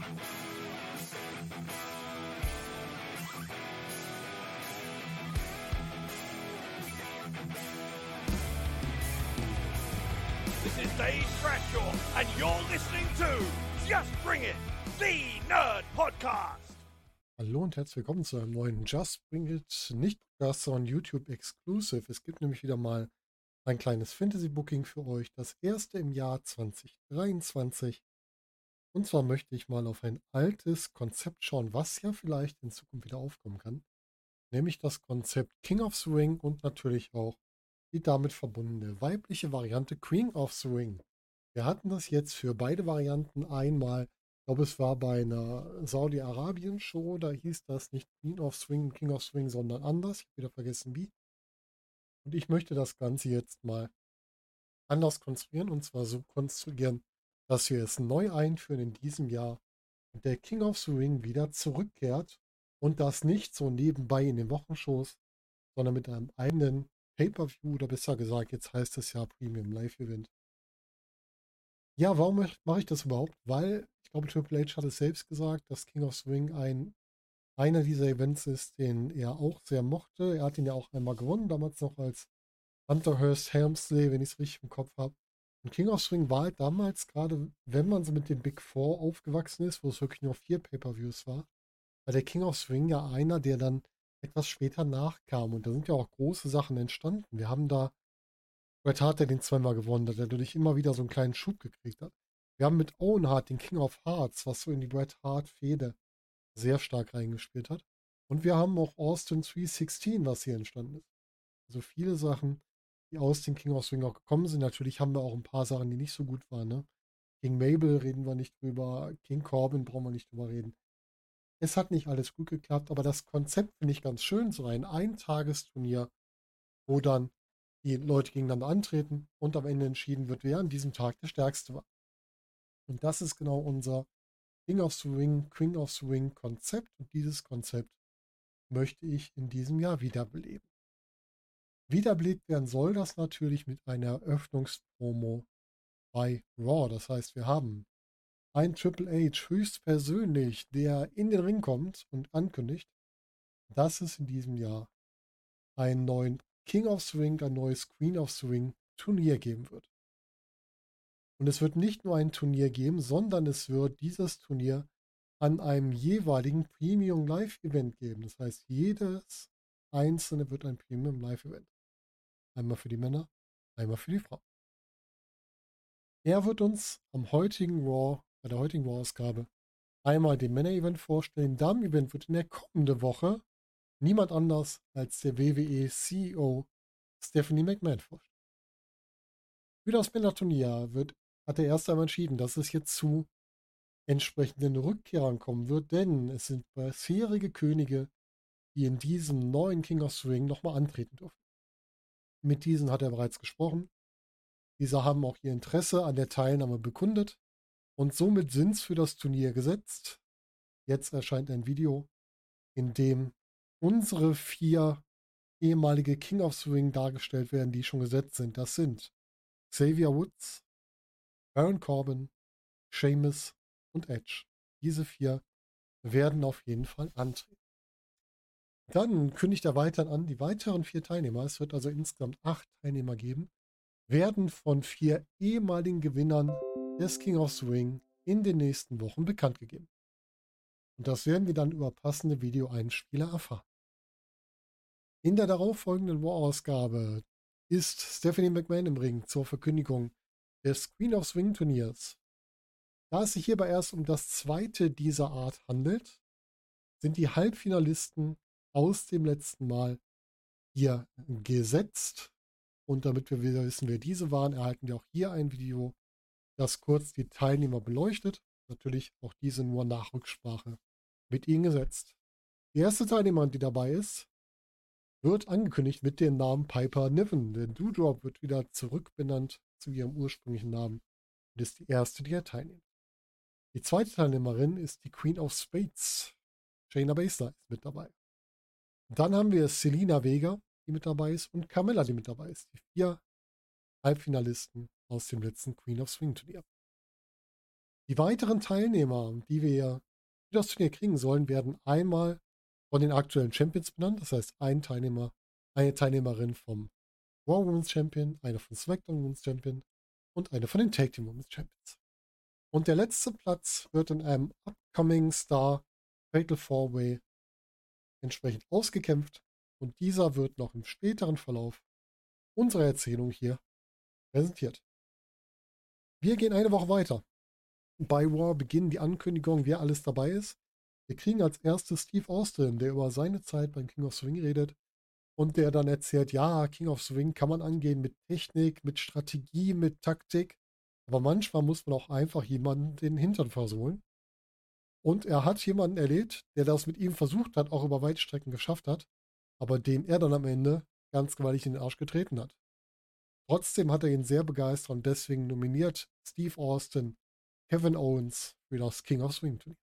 This is Dave Bradshaw, and you're listening to Just Bring It, the Nerd Podcast. Hallo und herzlich willkommen zu einem neuen Just Bring It, nicht Podcast, sondern YouTube Exclusive. Es gibt nämlich wieder mal ein kleines Fantasy-Booking für euch, das erste im Jahr 2023. Und zwar möchte ich mal auf ein altes Konzept schauen, was ja vielleicht in Zukunft wieder aufkommen kann. Nämlich das Konzept King of Ring und natürlich auch die damit verbundene weibliche Variante Queen of Ring. Wir hatten das jetzt für beide Varianten einmal, ich glaube es war bei einer Saudi-Arabien-Show, da hieß das nicht Queen of Swing, King of Swing, sondern anders. Ich habe wieder vergessen wie. Und ich möchte das Ganze jetzt mal anders konstruieren und zwar so konstruieren, dass wir es neu einführen in diesem Jahr und der King of the Ring wieder zurückkehrt und das nicht so nebenbei in den Wochenshows, sondern mit einem eigenen Pay-Per-View oder besser gesagt, jetzt heißt es ja Premium Live-Event. Ja, warum mache ich das überhaupt? Weil, ich glaube, Triple H hat es selbst gesagt, dass King of Swing ein einer dieser Events ist, den er auch sehr mochte. Er hat ihn ja auch einmal gewonnen, damals noch als Hunter Hearst Helmsley, wenn ich es richtig im Kopf habe. Und King of Swing war halt damals, gerade wenn man so mit den Big Four aufgewachsen ist, wo es wirklich nur vier Pay-Per-Views war, war der King of Swing ja einer, der dann etwas später nachkam. Und da sind ja auch große Sachen entstanden. Wir haben da Bret Hart, der den zweimal gewonnen hat, der dadurch immer wieder so einen kleinen Schub gekriegt hat. Wir haben mit Owen Hart den King of Hearts, was so in die Bret Hart-Fehde sehr stark reingespielt hat. Und wir haben auch Austin 316, was hier entstanden ist. Also viele Sachen, die aus dem King of Swing auch gekommen sind. Natürlich haben wir auch ein paar Sachen, die nicht so gut waren. Ne? King Mabel reden wir nicht drüber. King Corbin brauchen wir nicht drüber reden. Es hat nicht alles gut geklappt, aber das Konzept finde ich ganz schön. So ein Eintagesturnier, wo dann die Leute gegeneinander antreten und am Ende entschieden wird, wer an diesem Tag der Stärkste war. Und das ist genau unser King of Ring, Queen of Ring Konzept. Und dieses Konzept möchte ich in diesem Jahr wiederbeleben. Wiederbelebt werden soll das natürlich mit einer Eröffnungspromo bei Raw. Das heißt, wir haben ein Triple H höchstpersönlich, der in den Ring kommt und ankündigt, dass es in diesem Jahr einen neuen King of Swing, ein neues Queen of Swing Turnier geben wird. Und es wird nicht nur ein Turnier geben, sondern es wird dieses Turnier an einem jeweiligen Premium Live Event geben. Das heißt, jedes einzelne wird ein Premium Live Event. Einmal für die Männer, einmal für die Frauen. Er wird uns am heutigen Raw bei der heutigen War-Ausgabe einmal den Männer-Event vorstellen. Damen-Event wird in der kommenden Woche niemand anders als der WWE-CEO Stephanie McMahon vorstellen. Für das Männer-Turnier wird, hat er erst einmal entschieden, dass es jetzt zu entsprechenden Rückkehrern kommen wird, denn es sind bisherige Könige, die in diesem neuen King of Swing nochmal antreten dürfen. Mit diesen hat er bereits gesprochen. Diese haben auch ihr Interesse an der Teilnahme bekundet. Und somit sind es für das Turnier gesetzt. Jetzt erscheint ein Video, in dem unsere vier ehemalige King of Swing dargestellt werden, die schon gesetzt sind. Das sind Xavier Woods, Baron Corbin, Seamus und Edge. Diese vier werden auf jeden Fall antreten. Dann kündigt er weiter an, die weiteren vier Teilnehmer, es wird also insgesamt acht Teilnehmer geben, werden von vier ehemaligen Gewinnern des King of Swing in den nächsten Wochen bekannt gegeben. Und das werden wir dann über passende Videoeinspieler erfahren. In der darauffolgenden War-Ausgabe ist Stephanie McMahon im Ring zur Verkündigung des Queen of Swing Turniers. Da es sich hierbei erst um das zweite dieser Art handelt, sind die Halbfinalisten aus dem letzten Mal hier gesetzt. Und damit wir wieder wissen, wer diese waren, erhalten wir auch hier ein Video das kurz die Teilnehmer beleuchtet. Natürlich auch diese nur nach Rücksprache mit ihnen gesetzt. Die erste Teilnehmerin, die dabei ist, wird angekündigt mit dem Namen Piper Niven. Der Doodrop wird wieder zurückbenannt zu ihrem ursprünglichen Namen und ist die erste, die er teilnimmt. Die zweite Teilnehmerin ist die Queen of Spades. Shayna Baszler ist mit dabei. Dann haben wir Selina Vega, die mit dabei ist, und Carmella, die mit dabei ist. Die vier Halbfinalisten aus dem letzten Queen of Swing Turnier. Die weiteren Teilnehmer, die wir für das Turnier kriegen sollen, werden einmal von den aktuellen Champions benannt. Das heißt, ein Teilnehmer, eine Teilnehmerin vom Raw Women's Champion, eine von SmackDown Women's Champion und eine von den Tag Team Women's Champions. Und der letzte Platz wird in einem Upcoming Star Fatal Four Way entsprechend ausgekämpft und dieser wird noch im späteren Verlauf unserer Erzählung hier präsentiert. Wir gehen eine Woche weiter. Bei War beginnen die Ankündigungen, wer alles dabei ist. Wir kriegen als erstes Steve Austin, der über seine Zeit beim King of Swing redet und der dann erzählt, ja, King of Swing kann man angehen mit Technik, mit Strategie, mit Taktik, aber manchmal muss man auch einfach jemanden den Hintern versohlen. Und er hat jemanden erlebt, der das mit ihm versucht hat, auch über weite Strecken geschafft hat, aber den er dann am Ende ganz gewaltig in den Arsch getreten hat. Trotzdem hat er ihn sehr begeistert und deswegen nominiert Steve Austin Kevin Owens für das King of Swing Turnier.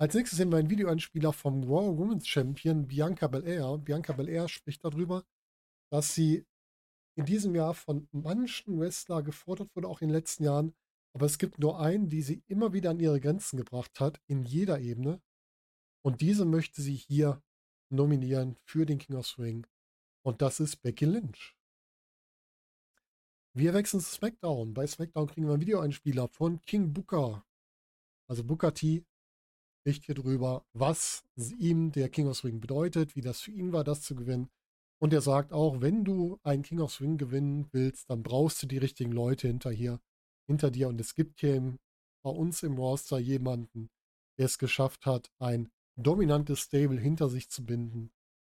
Als nächstes sehen wir einen Videoeinspieler vom Raw Women's Champion Bianca Belair. Bianca Belair spricht darüber, dass sie in diesem Jahr von manchen Wrestler gefordert wurde, auch in den letzten Jahren. Aber es gibt nur einen, die sie immer wieder an ihre Grenzen gebracht hat, in jeder Ebene. Und diese möchte sie hier nominieren für den King of Swing. Und das ist Becky Lynch. Wir wechseln zu SmackDown. Bei SmackDown kriegen wir einen Videoeinspieler von King Booker. Also Booker T spricht hier drüber, was ihm der King of Swing bedeutet, wie das für ihn war, das zu gewinnen. Und er sagt auch, wenn du einen King of Swing gewinnen willst, dann brauchst du die richtigen Leute hinter hier, hinter dir. Und es gibt hier bei uns im Roster jemanden, der es geschafft hat, ein dominantes Stable hinter sich zu binden.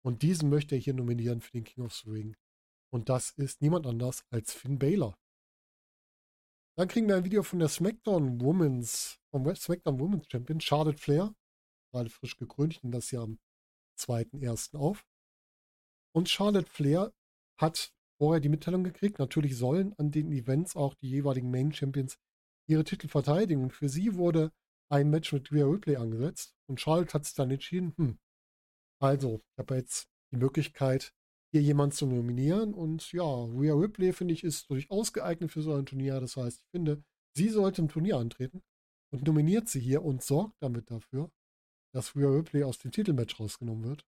Und diesen möchte er hier nominieren für den King of Swing. Und das ist niemand anders als Finn Baylor. Dann kriegen wir ein Video von der SmackDown Women's, vom SmackDown Women's Champion Charlotte Flair. Gerade frisch gekrönt, und das ja am 2.1. auf. Und Charlotte Flair hat vorher die Mitteilung gekriegt, natürlich sollen an den Events auch die jeweiligen Main Champions ihre Titel verteidigen. Für sie wurde ein Match mit Rhea Ripley angesetzt. Und Charlotte hat sich dann entschieden, hm, also, ich habe jetzt die Möglichkeit, hier jemanden zu nominieren. Und ja, Rhea Ripley, finde ich, ist durchaus geeignet für so ein Turnier. Das heißt, ich finde, sie sollte im Turnier antreten und nominiert sie hier und sorgt damit dafür, dass Rhea Ripley aus dem Titelmatch rausgenommen wird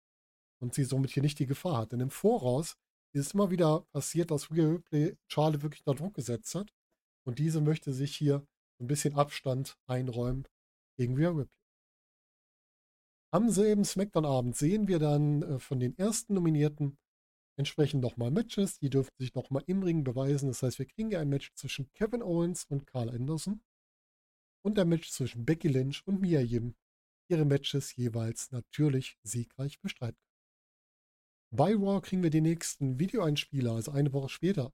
und sie somit hier nicht die Gefahr hat. Denn im Voraus ist es immer wieder passiert, dass Rhea Ripley Charlotte wirklich unter Druck gesetzt hat und diese möchte sich hier ein bisschen Abstand einräumen gegen Rhea Ripley. Am selben Smackdown-Abend sehen wir dann äh, von den ersten Nominierten entsprechend nochmal Matches. Die dürfen sich nochmal im Ring beweisen. Das heißt, wir kriegen ein Match zwischen Kevin Owens und Carl Anderson und ein Match zwischen Becky Lynch und Mia Yim. Ihre Matches jeweils natürlich siegreich bestreiten bei Raw kriegen wir den nächsten Videoeinspieler, also eine Woche später.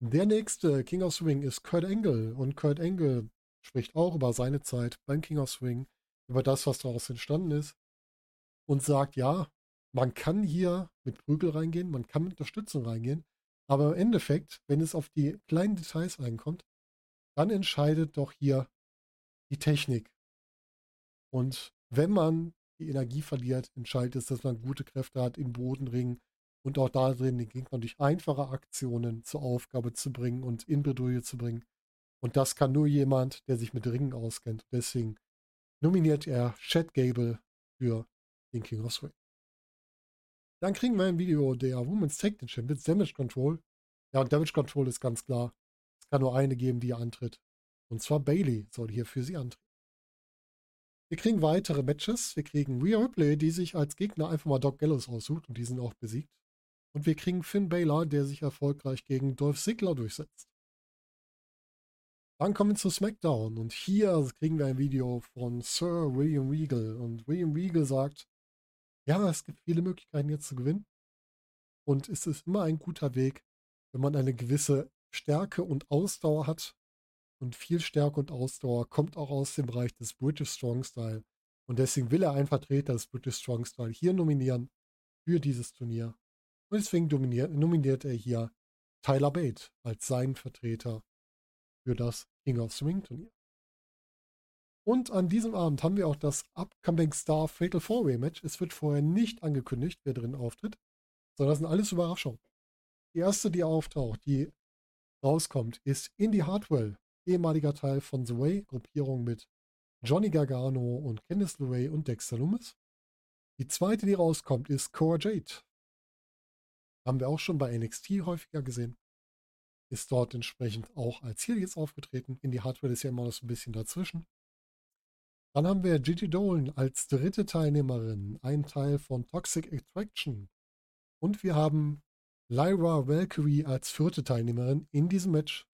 Der nächste King of Swing ist Kurt Angle und Kurt Angle spricht auch über seine Zeit beim King of Swing, über das, was daraus entstanden ist und sagt, ja, man kann hier mit Prügel reingehen, man kann mit Unterstützung reingehen, aber im Endeffekt, wenn es auf die kleinen Details reinkommt, dann entscheidet doch hier die Technik. Und wenn man die Energie verliert, entscheidend ist, dass man gute Kräfte hat im Bodenring und auch da drin den Gegner durch einfache Aktionen zur Aufgabe zu bringen und in Bredouille zu bringen. Und das kann nur jemand, der sich mit Ringen auskennt. Deswegen nominiert er Chad Gable für den King of Swing. Dann kriegen wir ein Video der Women's Tag Team Champions Damage Control. Ja, und Damage Control ist ganz klar. Es kann nur eine geben, die antritt. Und zwar Bailey soll hier für sie antreten. Wir kriegen weitere Matches. Wir kriegen Rhea Ripley, die sich als Gegner einfach mal Doc Gallows aussucht und die sind auch besiegt. Und wir kriegen Finn Balor, der sich erfolgreich gegen Dolph Ziggler durchsetzt. Dann kommen wir zu SmackDown und hier kriegen wir ein Video von Sir William Regal. Und William Regal sagt, ja, es gibt viele Möglichkeiten jetzt zu gewinnen. Und es ist immer ein guter Weg, wenn man eine gewisse Stärke und Ausdauer hat, und viel Stärke und Ausdauer kommt auch aus dem Bereich des British Strong Style. Und deswegen will er einen Vertreter des British Strong Style hier nominieren für dieses Turnier. Und deswegen nominiert, er hier Tyler Bate als seinen Vertreter für das King of Swing Turnier. Und an diesem Abend haben wir auch das Upcoming Star Fatal Four Way Match. Es wird vorher nicht angekündigt, wer drin auftritt, sondern das sind alles Überraschungen. Die erste, die auftaucht, die rauskommt, ist Indy Hartwell ehemaliger Teil von The Way, Gruppierung mit Johnny Gargano und Candice LeRae und Dexter Loomis. Die zweite, die rauskommt, ist Cora Jade. Haben wir auch schon bei NXT häufiger gesehen. Ist dort entsprechend auch als Heel jetzt aufgetreten. In die Hardware ist ja immer noch so ein bisschen dazwischen. Dann haben wir Gigi Dolan als dritte Teilnehmerin, ein Teil von Toxic Attraction. Und wir haben Lyra Valkyrie als vierte Teilnehmerin in diesem Match.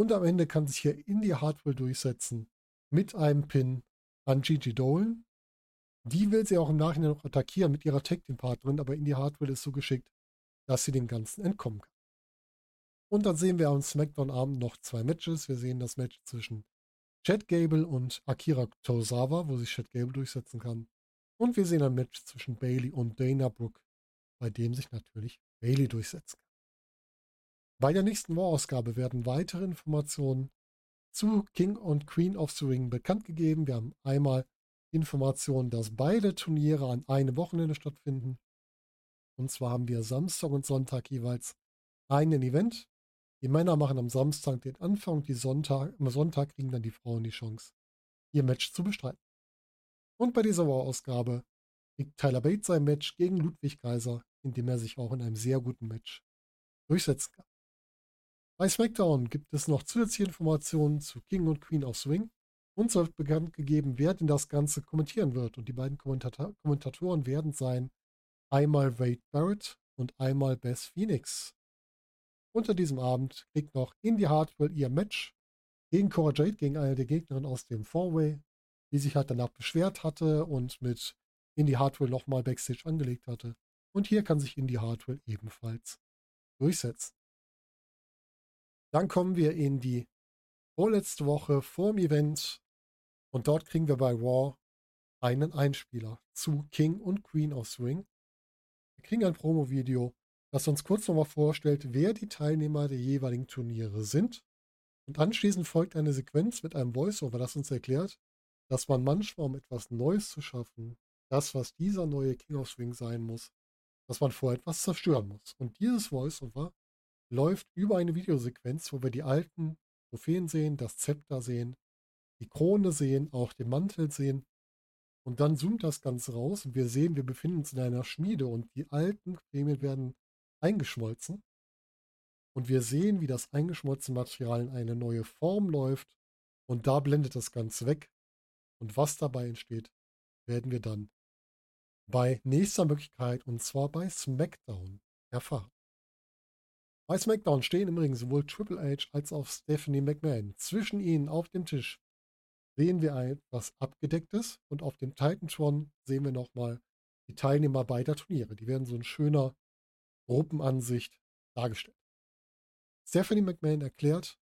Und am Ende kann sich hier Indie Hardware durchsetzen mit einem Pin an Gigi Dolan. Die will sie auch im Nachhinein noch attackieren mit ihrer Tag Team Partnerin, aber Indie Hardware ist so geschickt, dass sie dem Ganzen entkommen kann. Und dann sehen wir am SmackDown Abend noch zwei Matches. Wir sehen das Match zwischen Chad Gable und Akira Tozawa, wo sich Chad Gable durchsetzen kann. Und wir sehen ein Match zwischen Bailey und Dana Brooke, bei dem sich natürlich Bailey durchsetzen kann. Bei der nächsten War-Ausgabe werden weitere Informationen zu King und Queen of the Ring bekannt gegeben. Wir haben einmal Informationen, dass beide Turniere an einem Wochenende stattfinden. Und zwar haben wir Samstag und Sonntag jeweils einen Event. Die Männer machen am Samstag den Anfang, die Sonntag, am Sonntag kriegen dann die Frauen die Chance, ihr Match zu bestreiten. Und bei dieser War-Ausgabe kriegt Tyler Bates sein Match gegen Ludwig Kaiser, in dem er sich auch in einem sehr guten Match durchsetzen kann. Bei SmackDown gibt es noch zusätzliche Informationen zu King und Queen of Swing. Uns wird bekannt gegeben, wer denn das Ganze kommentieren wird. Und die beiden Kommentator Kommentatoren werden sein einmal Wade Barrett und einmal Beth Phoenix. Unter diesem Abend kriegt noch Indy Hartwell ihr Match gegen Cora Jade, gegen eine der Gegnerinnen aus dem Four-Way, die sich halt danach beschwert hatte und mit Indy Hartwell nochmal Backstage angelegt hatte. Und hier kann sich Indy Hartwell ebenfalls durchsetzen. Dann kommen wir in die vorletzte Woche vorm Event und dort kriegen wir bei Raw einen Einspieler zu King und Queen of Swing. Wir kriegen ein Promo-Video, das uns kurz nochmal vorstellt, wer die Teilnehmer der jeweiligen Turniere sind. Und anschließend folgt eine Sequenz mit einem Voiceover, das uns erklärt, dass man manchmal, um etwas Neues zu schaffen, das, was dieser neue King of Swing sein muss, dass man vorher etwas zerstören muss. Und dieses Voiceover läuft über eine Videosequenz, wo wir die alten Trophäen sehen, das Zepter sehen, die Krone sehen, auch den Mantel sehen. Und dann zoomt das Ganze raus und wir sehen, wir befinden uns in einer Schmiede und die alten Prämien werden eingeschmolzen. Und wir sehen, wie das eingeschmolzene Material in eine neue Form läuft. Und da blendet das Ganze weg. Und was dabei entsteht, werden wir dann bei nächster Möglichkeit, und zwar bei SmackDown, erfahren. Bei SmackDown stehen übrigens sowohl Triple H als auch Stephanie McMahon. Zwischen ihnen auf dem Tisch sehen wir etwas Abgedecktes und auf dem Titantron sehen wir nochmal die Teilnehmer beider Turniere. Die werden so in schöner Gruppenansicht dargestellt. Stephanie McMahon erklärt,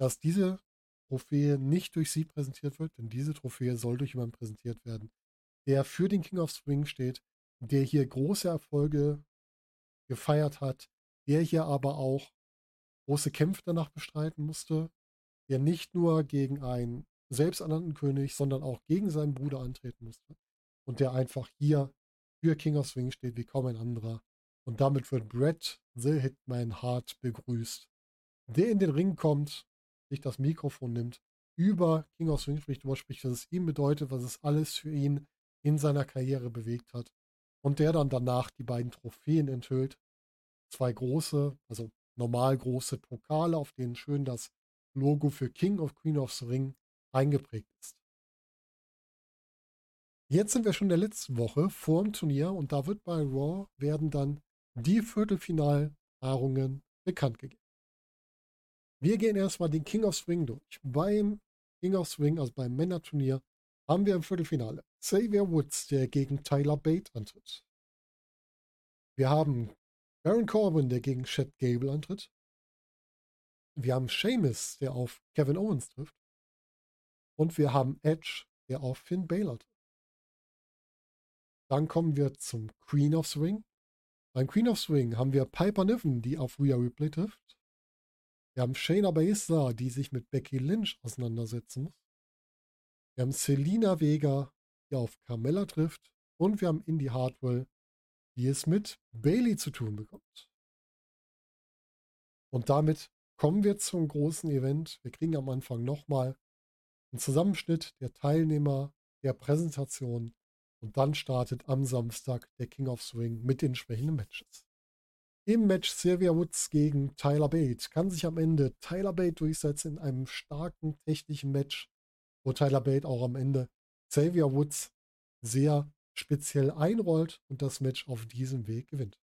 dass diese Trophäe nicht durch sie präsentiert wird, denn diese Trophäe soll durch jemanden präsentiert werden, der für den King of Swing steht, der hier große Erfolge gefeiert hat, der hier aber auch große Kämpfe danach bestreiten musste, der nicht nur gegen einen selbsternannten König, sondern auch gegen seinen Bruder antreten musste und der einfach hier für King of Swing steht wie kaum ein anderer. Und damit wird Brett The Hitman Hart begrüßt, der in den Ring kommt, sich das Mikrofon nimmt, über King of Swing spricht, spricht, was es ihm bedeutet, was es alles für ihn in seiner Karriere bewegt hat. Und der dann danach die beiden Trophäen enthüllt, zwei große, also normal große Pokale, auf denen schön das Logo für King of Queen of the Ring eingeprägt ist. Jetzt sind wir schon in der letzten Woche vor dem Turnier und da wird bei Raw werden dann die Viertelfinalpaarungen bekannt gegeben. Wir gehen erstmal den King of Swing durch. Beim King of Swing, also beim Männerturnier, haben wir im Viertelfinale Xavier Woods, der gegen Tyler Bate antritt. Wir haben Baron Corbin, der gegen Chad Gable antritt. Wir haben Sheamus, der auf Kevin Owens trifft. Und wir haben Edge, der auf Finn Balor trifft. Dann kommen wir zum Queen of Swing. Beim Queen of Swing haben wir Piper Niven, die auf Rhea Ripley trifft. Wir haben Shayna Baszler, die sich mit Becky Lynch auseinandersetzen muss. Wir haben Selina Vega, die auf Carmella trifft. Und wir haben Indy Hartwell, die es mit Bailey zu tun bekommt. Und damit kommen wir zum großen Event. Wir kriegen am Anfang nochmal einen Zusammenschnitt der Teilnehmer der Präsentation und dann startet am Samstag der King of Swing mit den entsprechenden Matches. Im Match Sylvia Woods gegen Tyler Bate kann sich am Ende Tyler Bate durchsetzen in einem starken technischen Match, wo Tyler Bate auch am Ende Xavier Woods sehr speziell einrollt und das Match auf diesem Weg gewinnt.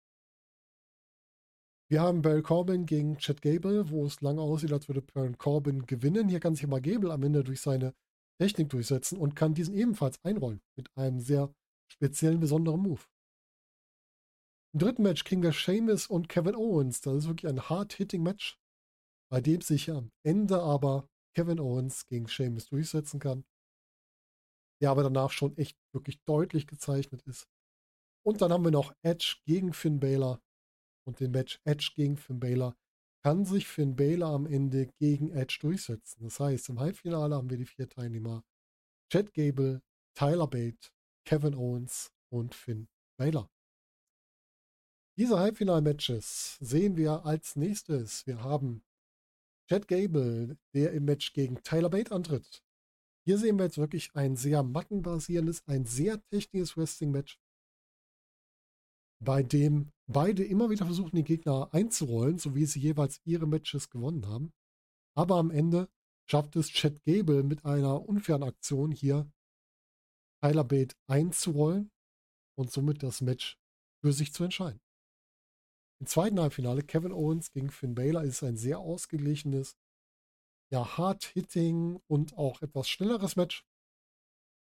Wir haben Baron Corbin gegen Chad Gable, wo es lange aussieht, als würde Baron Corbin gewinnen. Hier kann sich aber Gable am Ende durch seine Technik durchsetzen und kann diesen ebenfalls einrollen mit einem sehr speziellen, besonderen Move. Im dritten Match kriegen wir Sheamus und Kevin Owens. Das ist wirklich ein hard-hitting-Match, bei dem sich am Ende aber Kevin Owens gegen Sheamus durchsetzen kann. Der aber danach schon echt wirklich deutlich gezeichnet ist. Und dann haben wir noch Edge gegen Finn Balor und den Match Edge gegen Finn Balor kann sich Finn Balor am Ende gegen Edge durchsetzen. Das heißt, im Halbfinale haben wir die vier Teilnehmer Chad Gable, Tyler Bate, Kevin Owens und Finn Balor. Diese Halbfinal-Matches sehen wir als nächstes. Wir haben Chad Gable, der im Match gegen Tyler Bate antritt. Hier sehen wir jetzt wirklich ein sehr mattenbasierendes, ein sehr technisches Wrestling-Match bei dem beide immer wieder versuchen, die Gegner einzurollen, so wie sie jeweils ihre Matches gewonnen haben. Aber am Ende schafft es Chad Gable mit einer unfairen Aktion hier Tyler Bate einzurollen und somit das Match für sich zu entscheiden. Im zweiten Halbfinale Kevin Owens gegen Finn Balor ist ein sehr ausgeglichenes, ja, hard-hitting und auch etwas schnelleres Match.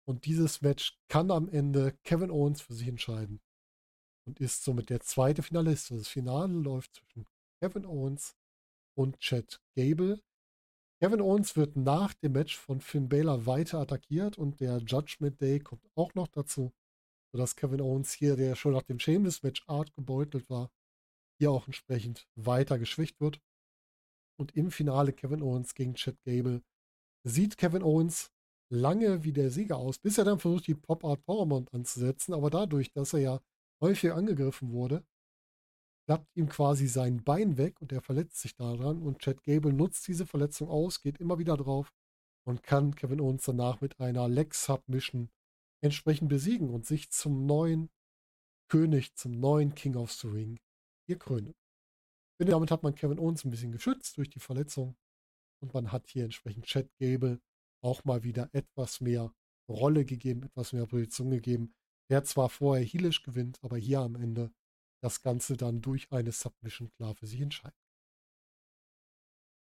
Und dieses Match kann am Ende Kevin Owens für sich entscheiden und ist somit der zweite Finalist. Das Finale läuft zwischen Kevin Owens und Chad Gable. Kevin Owens wird nach dem Match von Finn Balor weiter attackiert und der Judgment Day kommt auch noch dazu, sodass Kevin Owens hier, der schon nach dem Shameless-Match Art gebeutelt war, hier auch entsprechend weiter geschwächt wird. Und im Finale Kevin Owens gegen Chad Gable sieht Kevin Owens lange wie der Sieger aus, bis er dann versucht, die Pop Art Powerbomb anzusetzen. Aber dadurch, dass er ja häufig angegriffen wurde, klappt ihm quasi sein Bein weg und er verletzt sich daran. Und Chad Gable nutzt diese Verletzung aus, geht immer wieder drauf und kann Kevin Owens danach mit einer Leg Submission entsprechend besiegen und sich zum neuen König, zum neuen King of the Ring hier krönen. Damit hat man Kevin Owens ein bisschen geschützt durch die Verletzung und man hat hier entsprechend Chad Gable auch mal wieder etwas mehr Rolle gegeben, etwas mehr Position gegeben, der zwar vorher healisch gewinnt, aber hier am Ende das Ganze dann durch eine Submission klar für sich entscheidet.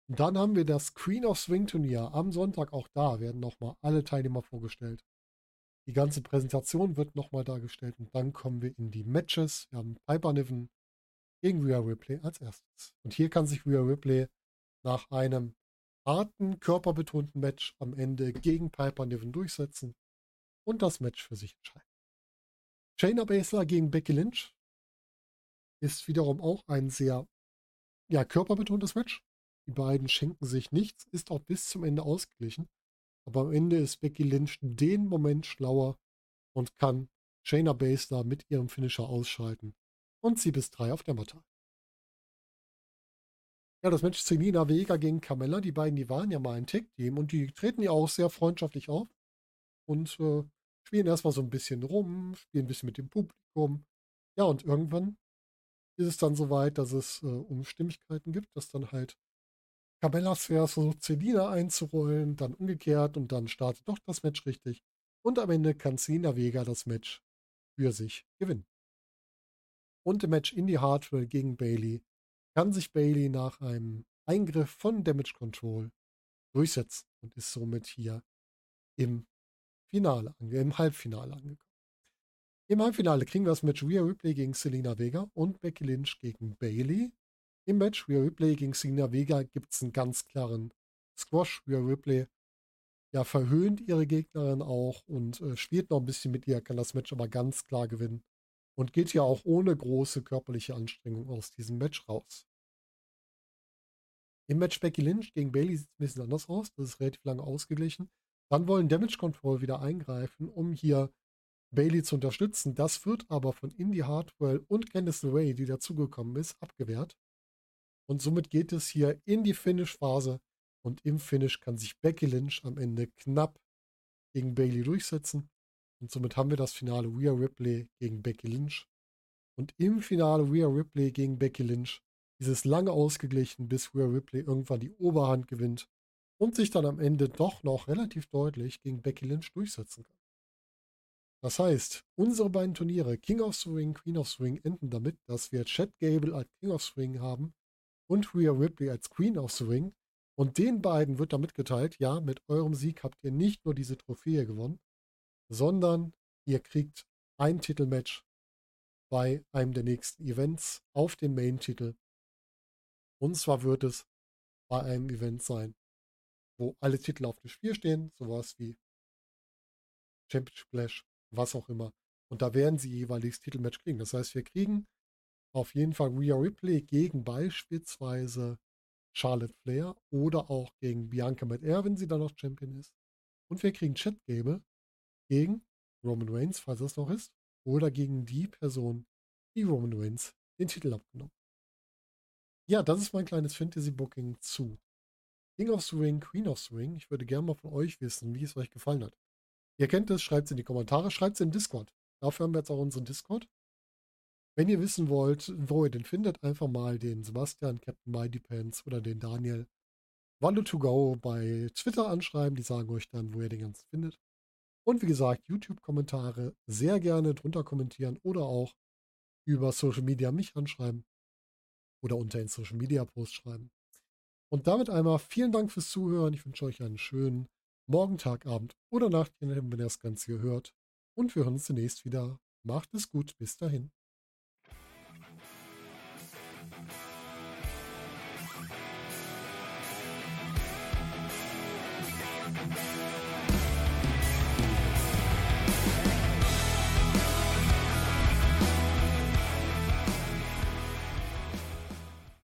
Und dann haben wir das Queen of Swing Turnier am Sonntag. Auch da werden nochmal alle Teilnehmer vorgestellt. Die ganze Präsentation wird nochmal dargestellt und dann kommen wir in die Matches. Wir haben Piper Niven gegen Rhea Ripley als erstes. Und hier kann sich Rhea Ripley nach einem harten, körperbetonten Match am Ende gegen Piper Niven durchsetzen und das Match für sich entscheiden. Shayna Baszler gegen Becky Lynch ist wiederum auch ein sehr ja, körperbetontes Match. Die beiden schenken sich nichts, ist auch bis zum Ende ausgeglichen. Aber am Ende ist Becky Lynch den Moment schlauer und kann Shayna Baszler mit ihrem Finisher ausschalten und sie bis drei auf der Matte. Ja, das Match Selina Vega gegen Carmella, die beiden, die waren ja mal ein Tag-Team und die treten ja auch sehr freundschaftlich auf. Und äh, spielen erstmal so ein bisschen rum, spielen ein bisschen mit dem Publikum. Ja, und irgendwann ist es dann soweit, dass es äh, Unstimmigkeiten gibt, dass dann halt Cabella zuerst versucht, Celina einzurollen, dann umgekehrt und dann startet doch das Match richtig. Und am Ende kann Cena Vega das Match für sich gewinnen. Und im Match Indy Hartwell gegen Bailey kann sich Bailey nach einem Eingriff von Damage Control durchsetzen und ist somit hier im Finale, im Halbfinale angekommen. Im Halbfinale kriegen wir das Match Rhea Ripley gegen Selena Vega und Becky Lynch gegen Bailey. Im Match Rhea Ripley gegen Selena Vega gibt es einen ganz klaren Squash. Rhea Ripley ja, verhöhnt ihre Gegnerin auch und äh, spielt noch ein bisschen mit ihr, kann das Match aber ganz klar gewinnen und geht ja auch ohne große körperliche Anstrengung aus diesem Match raus. Im Match Becky Lynch gegen Bailey sieht es ein bisschen anders aus. Das ist relativ lange ausgeglichen. Dann wollen Damage Control wieder eingreifen, um hier Bailey zu unterstützen. Das wird aber von Indy Hartwell und Candice LeRae, die dazugekommen ist, abgewehrt. Und somit geht es hier in die Finish-Phase. Und im Finish kann sich Becky Lynch am Ende knapp gegen Bailey durchsetzen. Und somit haben wir das Finale Rhea Ripley gegen Becky Lynch. Und im Finale Rhea Ripley gegen Becky Lynch ist es lange ausgeglichen, bis Rhea Ripley irgendwann die Oberhand gewinnt und sich dann am Ende doch noch relativ deutlich gegen Becky Lynch durchsetzen kann. Das heißt, unsere beiden Turniere, King of Swing, Queen of Swing, enden damit, dass wir Chad Gable als King of Swing haben und Rhea Ripley als Queen of Swing. Und den beiden wird damit geteilt, ja, mit eurem Sieg habt ihr nicht nur diese Trophäe gewonnen, sondern ihr kriegt ein Titelmatch bei einem der nächsten Events auf dem Main-Titel. Und zwar wird es bei einem Event sein, wo alle Titel auf dem Spiel stehen, sowas wie Championship Clash, was auch immer. Und da werden sie jeweils Titelmatch kriegen. Das heißt, wir kriegen auf jeden Fall Rhea Ripley gegen beispielsweise Charlotte Flair oder auch gegen Bianca McAir, wenn sie dann noch Champion ist. Und wir kriegen Chad Gable gegen Roman Reigns, falls es noch ist, oder gegen die Person, die Roman Reigns den Titel abgenommen. Ja, das ist mein kleines Fantasy-Booking zu King of Swing, Queen of Swing. Ich würde gerne mal von euch wissen, wie es euch gefallen hat. Ihr kennt es, schreibt es in die Kommentare, schreibt es im Discord. Dafür haben wir jetzt auch unseren Discord. Wenn ihr wissen wollt, wo ihr den findet, einfach mal den Sebastian, Captain My Depends oder den Daniel Wander to Go bei Twitter anschreiben. Die sagen euch dann, wo ihr den ganzen findet. Und wie gesagt, YouTube-Kommentare sehr gerne drunter kommentieren oder auch über Social Media mich anschreiben oder unter den Social Media Post schreiben. Und damit einmal vielen Dank fürs Zuhören. Ich wünsche euch einen schönen Morgen, Tag, Abend oder Nacht, wenn ihr das Ganze hier hört. Und wir hören uns zunächst wieder. Macht es gut. Bis dahin.